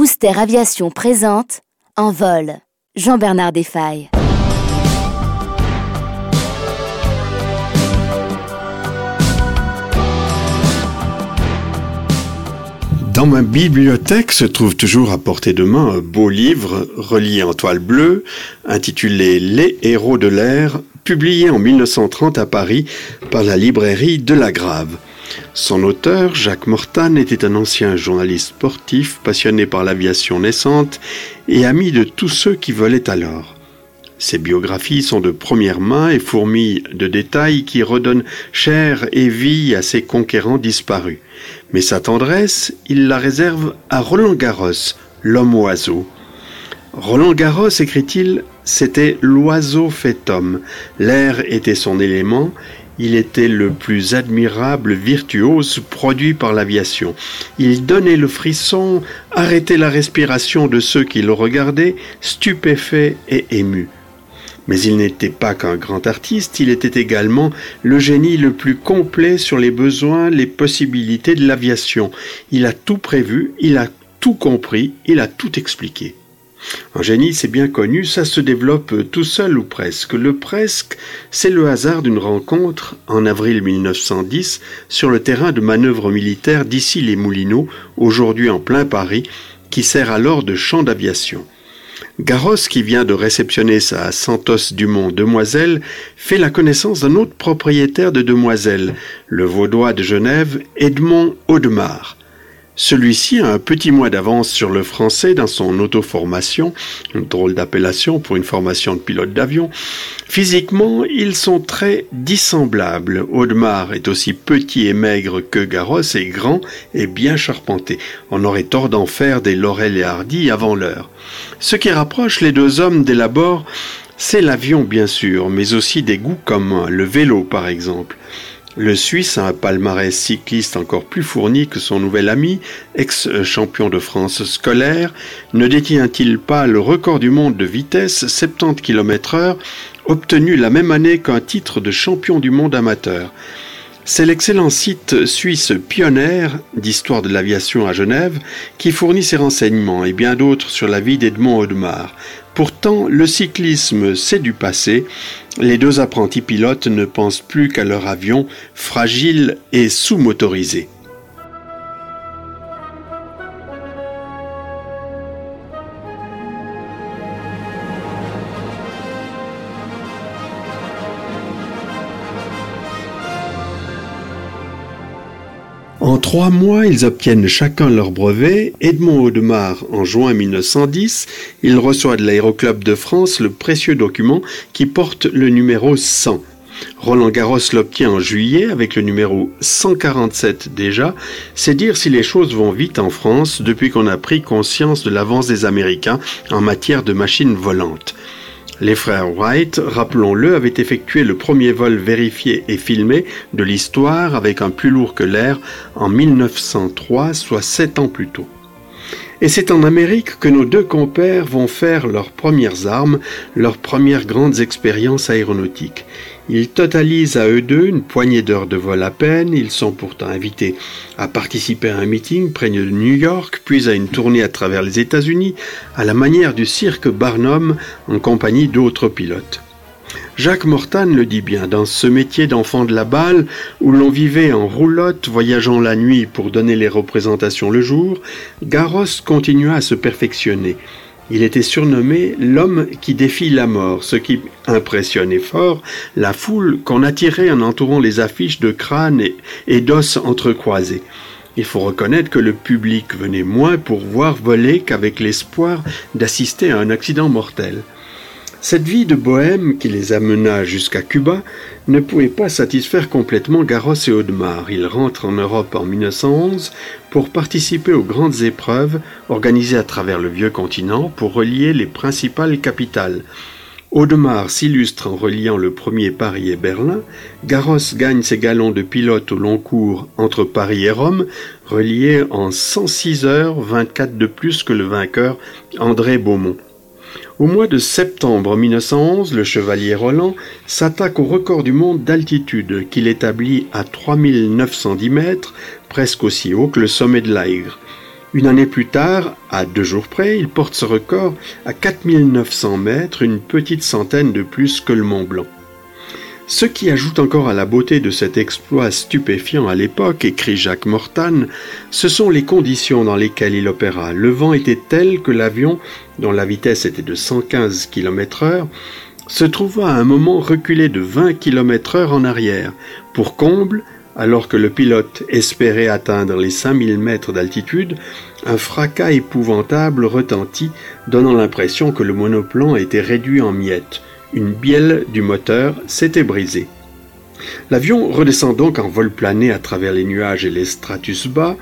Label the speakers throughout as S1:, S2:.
S1: Booster Aviation présente En vol. Jean-Bernard Desfailles.
S2: Dans ma bibliothèque se trouve toujours à portée de main un beau livre relié en toile bleue intitulé Les héros de l'air, publié en 1930 à Paris par la librairie de la Grave. Son auteur, Jacques Mortan, était un ancien journaliste sportif passionné par l'aviation naissante et ami de tous ceux qui volaient alors. Ses biographies sont de première main et fourmillent de détails qui redonnent chair et vie à ses conquérants disparus. Mais sa tendresse, il la réserve à Roland Garros, l'homme oiseau. Roland Garros, écrit-il, c'était l'oiseau fait homme. L'air était son élément, il était le plus admirable virtuose produit par l'aviation. Il donnait le frisson, arrêtait la respiration de ceux qui le regardaient, stupéfaits et émus. Mais il n'était pas qu'un grand artiste, il était également le génie le plus complet sur les besoins, les possibilités de l'aviation. Il a tout prévu, il a tout compris, il a tout expliqué. Un génie, c'est bien connu, ça se développe tout seul ou presque. Le presque, c'est le hasard d'une rencontre en avril 1910 sur le terrain de manœuvre militaire d'ici les Moulineaux, aujourd'hui en plein Paris, qui sert alors de champ d'aviation. Garros, qui vient de réceptionner sa Santos Dumont Demoiselle, fait la connaissance d'un autre propriétaire de Demoiselle, le vaudois de Genève, Edmond Audemars. Celui-ci a un petit mois d'avance sur le français dans son auto-formation, une drôle d'appellation pour une formation de pilote d'avion. Physiquement, ils sont très dissemblables. Audemars est aussi petit et maigre que Garros et grand et bien charpenté. On aurait tort d'en faire des Laurel et Hardy avant l'heure. Ce qui rapproche les deux hommes d'élabore, c'est l'avion bien sûr, mais aussi des goûts communs, le vélo par exemple. Le Suisse a un palmarès cycliste encore plus fourni que son nouvel ami, ex-champion de France scolaire. Ne détient-il pas le record du monde de vitesse 70 km heure, obtenu la même année qu'un titre de champion du monde amateur? C'est l'excellent site suisse Pionnière d'histoire de l'aviation à Genève qui fournit ces renseignements et bien d'autres sur la vie d'Edmond Audemars. Pourtant, le cyclisme, c'est du passé. Les deux apprentis pilotes ne pensent plus qu'à leur avion fragile et sous-motorisé. Trois mois, ils obtiennent chacun leur brevet. Edmond Audemars en juin 1910, il reçoit de l'Aéroclub de France le précieux document qui porte le numéro 100. Roland Garros l'obtient en juillet avec le numéro 147 déjà. C'est dire si les choses vont vite en France depuis qu'on a pris conscience de l'avance des Américains en matière de machines volantes. Les frères Wright, rappelons-le, avaient effectué le premier vol vérifié et filmé de l'histoire avec un plus lourd que l'air en 1903, soit sept ans plus tôt. Et c'est en Amérique que nos deux compères vont faire leurs premières armes, leurs premières grandes expériences aéronautiques. Ils totalisent à eux deux une poignée d'heures de vol à peine, ils sont pourtant invités à participer à un meeting près de New York, puis à une tournée à travers les États-Unis, à la manière du cirque Barnum en compagnie d'autres pilotes. Jacques Mortan le dit bien, dans ce métier d'enfant de la balle, où l'on vivait en roulotte, voyageant la nuit pour donner les représentations le jour, Garros continua à se perfectionner. Il était surnommé l'homme qui défie la mort, ce qui impressionnait fort la foule qu'on attirait en entourant les affiches de crânes et, et d'os entrecroisés. Il faut reconnaître que le public venait moins pour voir voler qu'avec l'espoir d'assister à un accident mortel. Cette vie de bohème qui les amena jusqu'à Cuba ne pouvait pas satisfaire complètement Garros et Audemars. Ils rentrent en Europe en 1911 pour participer aux grandes épreuves organisées à travers le vieux continent pour relier les principales capitales. Audemars s'illustre en reliant le premier Paris et Berlin, Garros gagne ses galons de pilote au long cours entre Paris et Rome, reliés en 106 heures, 24 de plus que le vainqueur André Beaumont. Au mois de septembre 1911, le chevalier Roland s'attaque au record du monde d'altitude qu'il établit à 3910 mètres, presque aussi haut que le sommet de l'Aigre. Une année plus tard, à deux jours près, il porte ce record à 4900 mètres, une petite centaine de plus que le Mont Blanc. Ce qui ajoute encore à la beauté de cet exploit stupéfiant à l'époque, écrit Jacques Mortan, ce sont les conditions dans lesquelles il opéra. Le vent était tel que l'avion, dont la vitesse était de 115 km heure, se trouva à un moment reculé de 20 km heure en arrière. Pour comble, alors que le pilote espérait atteindre les 5000 mètres d'altitude, un fracas épouvantable retentit, donnant l'impression que le monoplan était réduit en miettes une bielle du moteur s'était brisée. L'avion redescend donc en vol plané à travers les nuages et les stratus bas.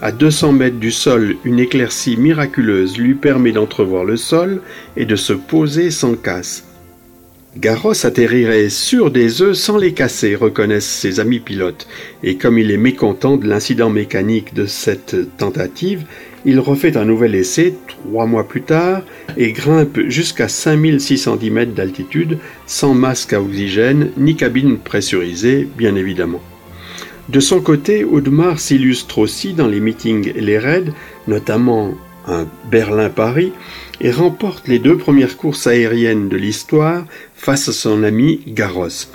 S2: À 200 mètres du sol, une éclaircie miraculeuse lui permet d'entrevoir le sol et de se poser sans casse. Garros atterrirait sur des œufs sans les casser, reconnaissent ses amis pilotes, et comme il est mécontent de l'incident mécanique de cette tentative, il refait un nouvel essai trois mois plus tard et grimpe jusqu'à 5610 mètres d'altitude sans masque à oxygène ni cabine pressurisée, bien évidemment. De son côté, Audemars s'illustre aussi dans les meetings et les raids, notamment un Berlin-Paris, et remporte les deux premières courses aériennes de l'histoire face à son ami Garros.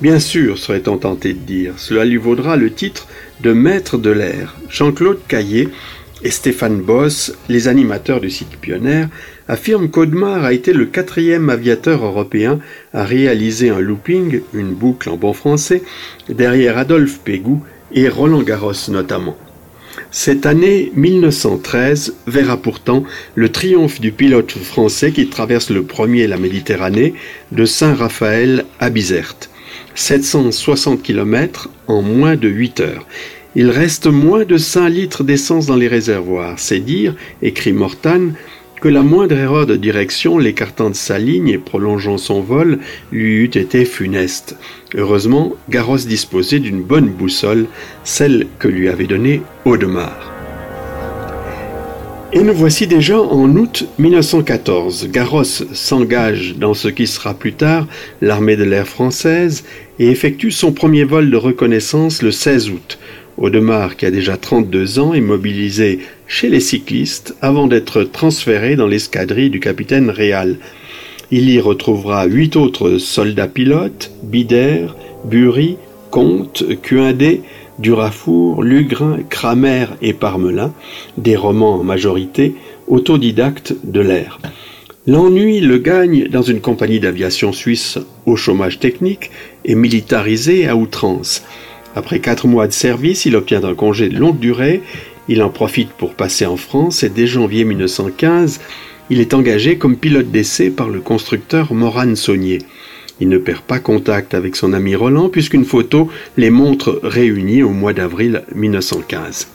S2: Bien sûr, serait-on tenté de dire, cela lui vaudra le titre de maître de l'air. Jean-Claude Caillé et Stéphane Boss, les animateurs du site Pionnier, affirment qu'Audemars a été le quatrième aviateur européen à réaliser un looping, une boucle en bon français, derrière Adolphe Pégou et Roland Garros notamment. Cette année 1913 verra pourtant le triomphe du pilote français qui traverse le premier la Méditerranée de Saint-Raphaël à Bizerte. 760 km en moins de 8 heures. Il reste moins de 5 litres d'essence dans les réservoirs. C'est dire, écrit Mortan, que la moindre erreur de direction, l'écartant de sa ligne et prolongeant son vol, lui eût été funeste. Heureusement, Garros disposait d'une bonne boussole, celle que lui avait donnée Audemars. Et nous voici déjà en août 1914. Garros s'engage dans ce qui sera plus tard l'armée de l'air française et effectue son premier vol de reconnaissance le 16 août. Audemars, qui a déjà 32 ans, est mobilisé chez les cyclistes avant d'être transféré dans l'escadrille du capitaine Réal. Il y retrouvera huit autres soldats pilotes, Bider, Bury, Comte, Cuindé, Durafour, Lugrin, Kramer et Parmelin, des romans en majorité, autodidactes de l'air. L'ennui le gagne dans une compagnie d'aviation suisse au chômage technique et militarisée à outrance. Après quatre mois de service, il obtient un congé de longue durée. Il en profite pour passer en France et dès janvier 1915, il est engagé comme pilote d'essai par le constructeur Moran Saunier. Il ne perd pas contact avec son ami Roland puisqu'une photo les montre réunis au mois d'avril 1915.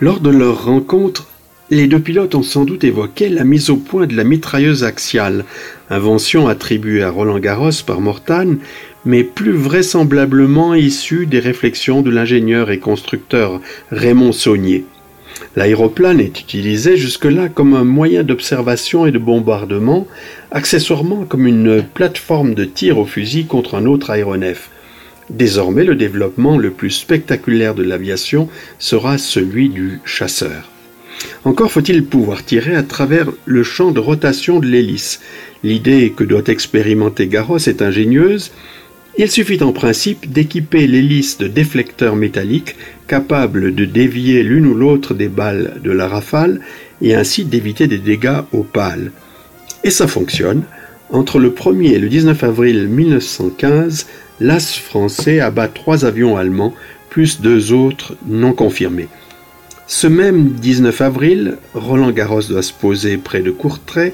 S2: Lors de leur rencontre, les deux pilotes ont sans doute évoqué la mise au point de la mitrailleuse axiale, invention attribuée à Roland Garros par Mortane, mais plus vraisemblablement issue des réflexions de l'ingénieur et constructeur Raymond Saunier. L'aéroplane est utilisé jusque-là comme un moyen d'observation et de bombardement, accessoirement comme une plateforme de tir au fusil contre un autre aéronef. Désormais, le développement le plus spectaculaire de l'aviation sera celui du chasseur. Encore faut-il pouvoir tirer à travers le champ de rotation de l'hélice. L'idée que doit expérimenter Garros est ingénieuse, il suffit en principe d'équiper l'hélice de déflecteurs métalliques capables de dévier l'une ou l'autre des balles de la rafale et ainsi d'éviter des dégâts aux pales. Et ça fonctionne. Entre le 1er et le 19 avril 1915, l'AS français abat trois avions allemands, plus deux autres non confirmés. Ce même 19 avril, Roland Garros doit se poser près de Courtrai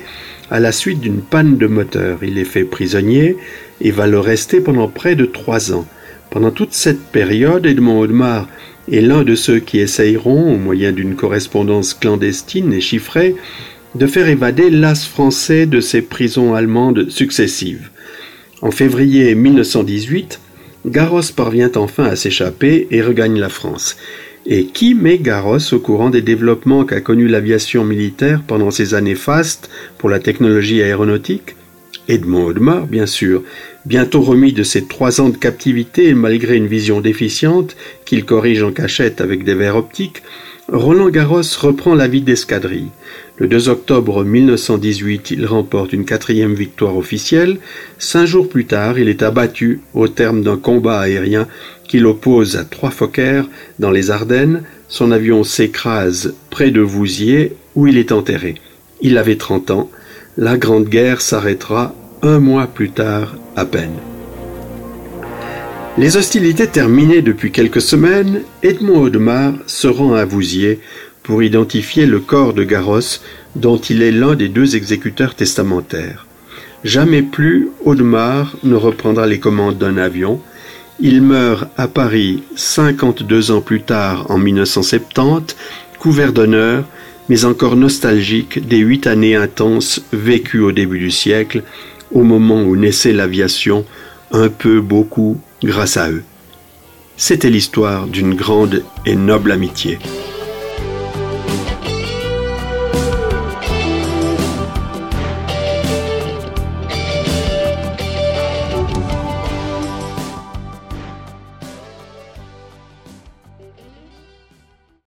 S2: à la suite d'une panne de moteur. Il est fait prisonnier et va le rester pendant près de trois ans. Pendant toute cette période, Edmond Audemars est l'un de ceux qui essayeront, au moyen d'une correspondance clandestine et chiffrée, de faire évader l'as français de ses prisons allemandes successives. En février 1918, Garros parvient enfin à s'échapper et regagne la France. Et qui met Garros au courant des développements qu'a connus l'aviation militaire pendant ces années fastes pour la technologie aéronautique? Edmond Audemars, bien sûr, bientôt remis de ses trois ans de captivité et malgré une vision déficiente qu'il corrige en cachette avec des verres optiques, Roland Garros reprend la vie d'escadrille. Le 2 octobre 1918, il remporte une quatrième victoire officielle. Cinq jours plus tard, il est abattu au terme d'un combat aérien qui l'oppose à trois Fokker dans les Ardennes. Son avion s'écrase près de Vouziers où il est enterré. Il avait 30 ans. La Grande Guerre s'arrêtera un mois plus tard à peine. Les hostilités terminées depuis quelques semaines, Edmond Audemars se rend à Vouziers pour identifier le corps de Garros dont il est l'un des deux exécuteurs testamentaires. Jamais plus Audemars ne reprendra les commandes d'un avion. Il meurt à Paris 52 ans plus tard en 1970, couvert d'honneur, mais encore nostalgique des huit années intenses vécues au début du siècle, au moment où naissait l'aviation, un peu, beaucoup, grâce à eux. C'était l'histoire d'une grande et noble amitié.